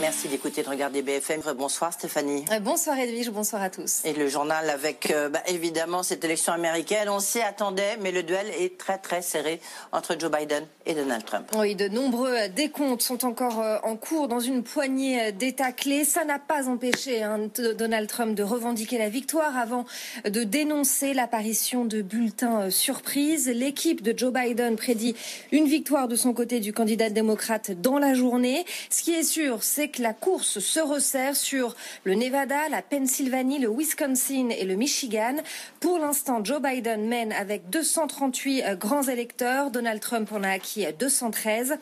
Merci d'écouter, de regarder BFM. Bonsoir Stéphanie. Euh, bonsoir Edwige, bonsoir à tous. Et le journal avec euh, bah, évidemment cette élection américaine. On s'y attendait, mais le duel est très très serré entre Joe Biden et Donald Trump. Oui, de nombreux euh, décomptes sont encore en cours dans une poignée d'États clés. Ça n'a pas empêché hein, Donald Trump de revendiquer la victoire avant de dénoncer l'apparition de bulletins surprises. L'équipe de Joe Biden prédit une victoire de son côté du candidat démocrate dans la journée. Ce qui est sûr, c'est que la course se resserre sur le Nevada, la Pennsylvanie, le Wisconsin et le Michigan. Pour l'instant, Joe Biden mène avec 238 euh, grands électeurs. Donald Trump en a acquis 213.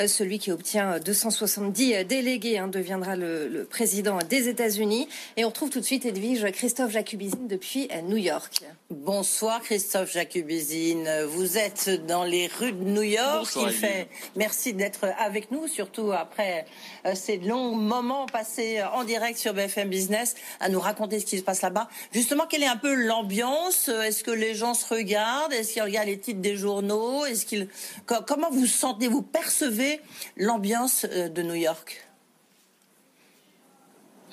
Euh, celui qui obtient 270 euh, délégués hein, deviendra le, président des États-Unis. Et on retrouve tout de suite Edwige Christophe Jacubizine depuis New York. Bonsoir Christophe Jacubizine. Vous êtes dans les rues de New York. Bonsoir, Il fait merci d'être avec nous, surtout après ces moment passé en direct sur BFM Business à nous raconter ce qui se passe là-bas. Justement, quelle est un peu l'ambiance? Est-ce que les gens se regardent? Est-ce qu'ils regardent les titres des journaux? Est-ce qu'ils comment vous sentez, vous percevez l'ambiance euh, de New York?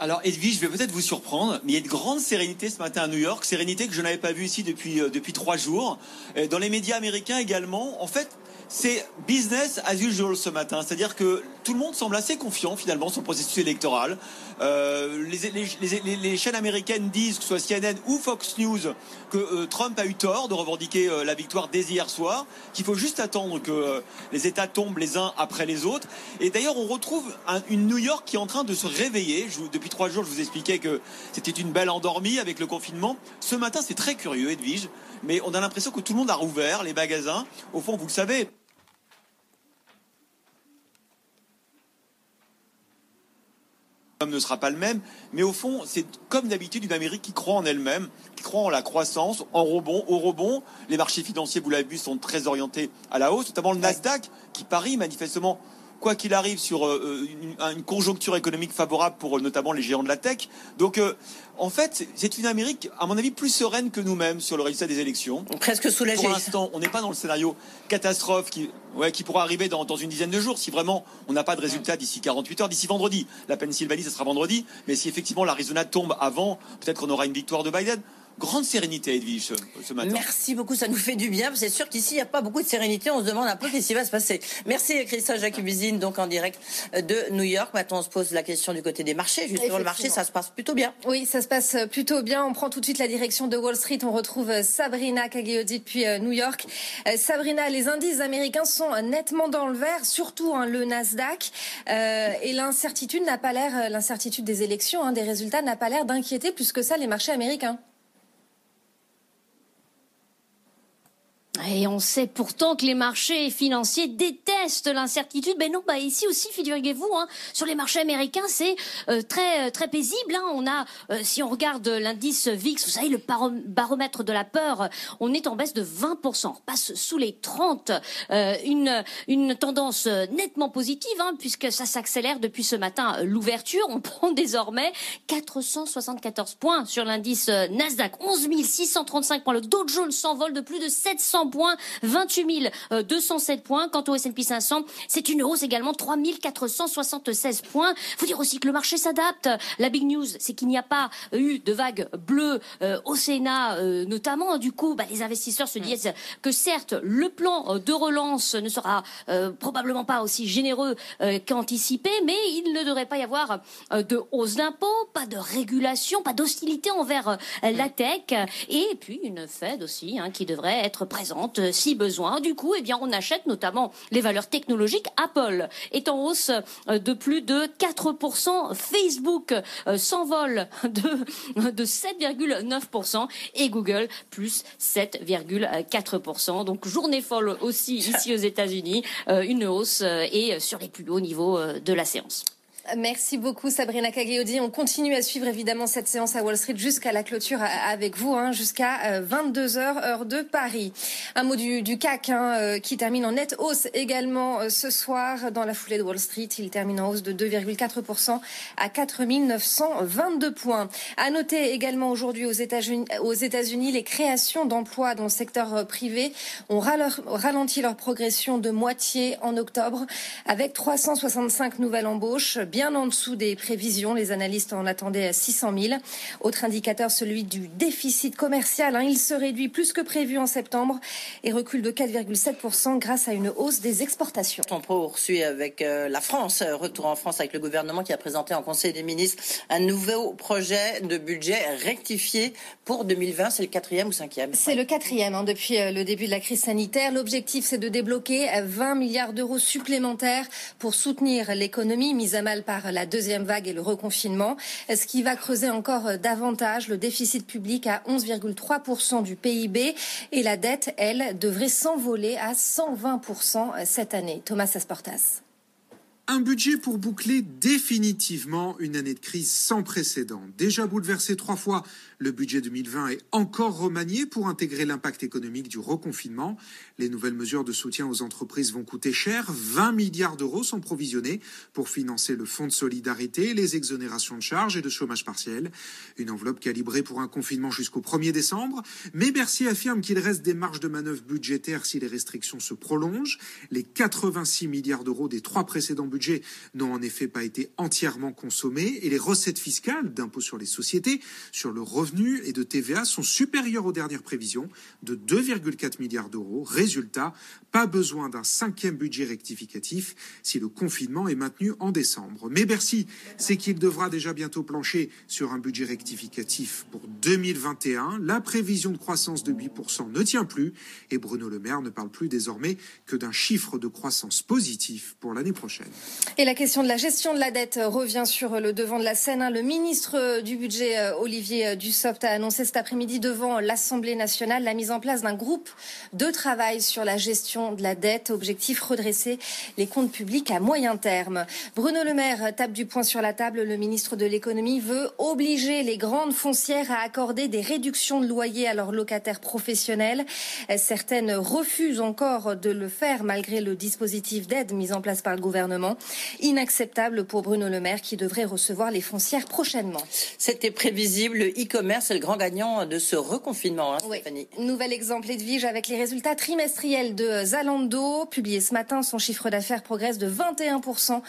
Alors Edwige, je vais peut-être vous surprendre, mais il y a une grande sérénité ce matin à New York, sérénité que je n'avais pas vue ici depuis, euh, depuis trois jours. Dans les médias américains également, en fait, c'est business as usual ce matin. C'est-à-dire que tout le monde semble assez confiant finalement sur le processus électoral. Euh, les, chaînes américaines disent, que ce soit CNN ou Fox News, que euh, Trump a eu tort de revendiquer euh, la victoire dès hier soir, qu'il faut juste attendre que les États tombent les uns après les autres. Et d'ailleurs, on retrouve une New York qui est en train de se réveiller. depuis trois jours, je vous expliquais que c'était une belle endormie avec le confinement. Ce matin, c'est très curieux, Edwige, mais on a l'impression que tout le monde a rouvert les magasins. Au fond, vous le savez, ne sera pas le même, mais au fond, c'est comme d'habitude une Amérique qui croit en elle-même, qui croit en la croissance, en rebond, au rebond. Les marchés financiers, vous l'avez vu, sont très orientés à la hausse, notamment le Nasdaq, qui parie manifestement quoi qu'il arrive, sur euh, une, conjoncture économique favorable pour euh, notamment les géants de la tech. Donc, euh, en fait, c'est une Amérique, à mon avis, plus sereine que nous-mêmes sur le résultat des élections. Presque soulagée. Pour l'instant, on n'est pas dans le scénario catastrophe qui, ouais, qui pourra arriver dans, dans une dizaine de jours si vraiment on n'a pas de résultat d'ici 48 heures, d'ici vendredi. La Pennsylvanie, ce sera vendredi. Mais si effectivement l'Arizona tombe avant, peut-être qu'on aura une victoire de Biden grande sérénité, Edwige, ce, matin. Merci beaucoup, ça nous fait du bien. C'est sûr qu'ici, il n'y a pas beaucoup de sérénité. On se demande un peu qu'est-ce qui va se passer. Merci, Christophe Jacubizine, donc en direct de New York. Maintenant, on se pose la question du côté des marchés. Justement, le marché, ça se passe plutôt bien. Oui, ça se passe plutôt bien. On prend tout de suite la direction de Wall Street. On retrouve Sabrina Cagliodi depuis euh, New York. Euh, Sabrina, les indices américains sont nettement dans le vert, surtout hein, le Nasdaq. Euh, et l'incertitude n'a pas l'air, l'incertitude des élections, hein, des résultats n'a pas l'air d'inquiéter plus que ça les marchés américains. Et on sait pourtant que les marchés financiers détestent l'incertitude. Ben non, bah ici aussi, figurez-vous, hein, sur les marchés américains, c'est euh, très euh, très paisible. Hein. On a, euh, si on regarde l'indice VIX, vous savez, le baromètre de la peur, on est en baisse de 20%, on passe sous les 30. une une tendance nettement positive, hein, puisque ça s'accélère depuis ce matin. L'ouverture, on prend désormais 474 points sur l'indice Nasdaq, 11 635 points. Le Dow Jones s'envole de plus de 700 points points, 28 207 points. Quant au S&P 500, c'est une hausse également, 3 476 points. Faut dire aussi que le marché s'adapte. La big news, c'est qu'il n'y a pas eu de vague bleue euh, au Sénat, euh, notamment. Du coup, bah, les investisseurs se disent que certes, le plan de relance ne sera euh, probablement pas aussi généreux qu'anticipé, mais il ne devrait pas y avoir de hausse d'impôts, pas de régulation, pas d'hostilité envers la tech, et puis une Fed aussi hein, qui devrait être présente si besoin. Du coup, eh bien, on achète notamment les valeurs technologiques. Apple est en hausse de plus de 4%. Facebook s'envole de, de 7,9% et Google plus 7,4%. Donc journée folle aussi ici aux États-Unis, euh, une hausse euh, et sur les plus hauts niveaux euh, de la séance. Merci beaucoup Sabrina Cagliodi. On continue à suivre évidemment cette séance à Wall Street jusqu'à la clôture avec vous, hein, jusqu'à 22h euh, heure de Paris. Un mot du, CAC hein, euh, qui termine en nette hausse également euh, ce soir dans la foulée de Wall Street. Il termine en hausse de 2,4% à 4922 points. À noter également aujourd'hui aux États-Unis, les créations d'emplois dans le secteur privé ont ralenti leur progression de moitié en octobre avec 365 nouvelles embauches en dessous des prévisions. Les analystes en attendaient à 600 000. Autre indicateur, celui du déficit commercial. Hein. Il se réduit plus que prévu en septembre et recule de 4,7% grâce à une hausse des exportations. On poursuit avec euh, la France. Retour en France avec le gouvernement qui a présenté en Conseil des ministres un nouveau projet de budget rectifié pour 2020. C'est le quatrième ou cinquième? C'est le quatrième hein, depuis euh, le début de la crise sanitaire. L'objectif, c'est de débloquer 20 milliards d'euros supplémentaires pour soutenir l'économie mise à mal par la deuxième vague et le reconfinement, ce qui va creuser encore davantage le déficit public à 11,3% du PIB et la dette, elle, devrait s'envoler à 120% cette année. Thomas Asportas. Un budget pour boucler définitivement une année de crise sans précédent. Déjà bouleversé trois fois le budget 2020 est encore remanié pour intégrer l'impact économique du reconfinement. Les nouvelles mesures de soutien aux entreprises vont coûter cher. 20 milliards d'euros sont provisionnés pour financer le fonds de solidarité, les exonérations de charges et de chômage partiel. Une enveloppe calibrée pour un confinement jusqu'au 1er décembre. Mais Bercy affirme qu'il reste des marges de manœuvre budgétaires si les restrictions se prolongent. Les 86 milliards d'euros des trois précédents budgets n'ont en effet pas été entièrement consommés et les recettes fiscales d'impôt sur les sociétés, sur le revenu et de TVA sont supérieurs aux dernières prévisions de 2,4 milliards d'euros. Résultat, pas besoin d'un cinquième budget rectificatif si le confinement est maintenu en décembre. Mais Bercy, c'est qu'il devra déjà bientôt plancher sur un budget rectificatif pour 2021. La prévision de croissance de 8% ne tient plus et Bruno Le Maire ne parle plus désormais que d'un chiffre de croissance positif pour l'année prochaine. Et la question de la gestion de la dette revient sur le devant de la scène. Le ministre du budget, euh, Olivier Dussopt, Microsoft a annoncé cet après-midi devant l'Assemblée nationale la mise en place d'un groupe de travail sur la gestion de la dette. Objectif redresser les comptes publics à moyen terme. Bruno Le Maire tape du poing sur la table. Le ministre de l'économie veut obliger les grandes foncières à accorder des réductions de loyer à leurs locataires professionnels. Certaines refusent encore de le faire malgré le dispositif d'aide mis en place par le gouvernement. Inacceptable pour Bruno Le Maire qui devrait recevoir les foncières prochainement. C'était prévisible. Le e-commerce c'est le grand gagnant de ce reconfinement, hein, Stéphanie. Nouvel exemple Edwige avec les résultats trimestriels de Zalando. Publié ce matin, son chiffre d'affaires progresse de 21%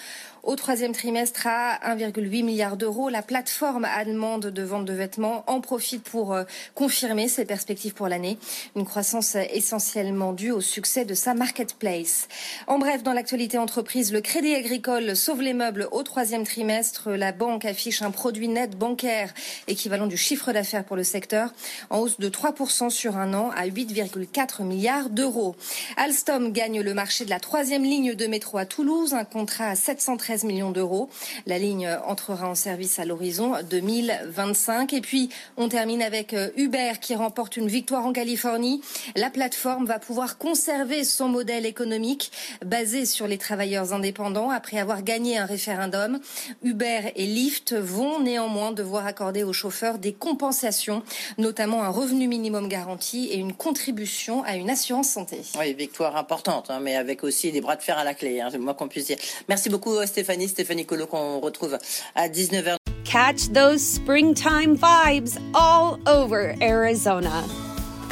au troisième trimestre à 1,8 milliard d'euros. La plateforme allemande de vente de vêtements en profite pour euh, confirmer ses perspectives pour l'année. Une croissance essentiellement due au succès de sa marketplace. En bref, dans l'actualité entreprise, le Crédit Agricole sauve les meubles au troisième trimestre. La banque affiche un produit net bancaire équivalent du chiffre d'affaires pour le secteur en hausse de 3% sur un an à 8,4 milliards d'euros. Alstom gagne le marché de la troisième ligne de métro à Toulouse, un contrat à 713 13 millions d'euros. La ligne entrera en service à l'horizon 2025. Et puis, on termine avec euh, Uber qui remporte une victoire en Californie. La plateforme va pouvoir conserver son modèle économique basé sur les travailleurs indépendants après avoir gagné un référendum. Uber et Lyft vont néanmoins devoir accorder aux chauffeurs des compensations, notamment un revenu minimum garanti et une contribution à une assurance santé. Oui, victoire importante, hein, mais avec aussi des bras de fer à la clé, hein, c'est moi qu'on puisse dire. Merci beaucoup Stéphanie. Stéphanie, Stéphanie Colo qu'on retrouve à 19h. Catch those springtime vibes all over Arizona.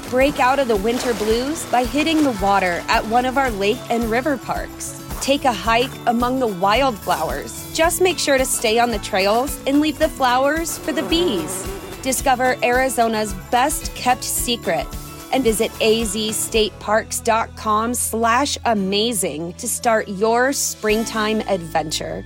Break out of the winter blues by hitting the water at one of our lake and river parks. Take a hike among the wildflowers. Just make sure to stay on the trails and leave the flowers for the bees. Discover Arizona's best kept secret and visit azstateparks.com slash amazing to start your springtime adventure.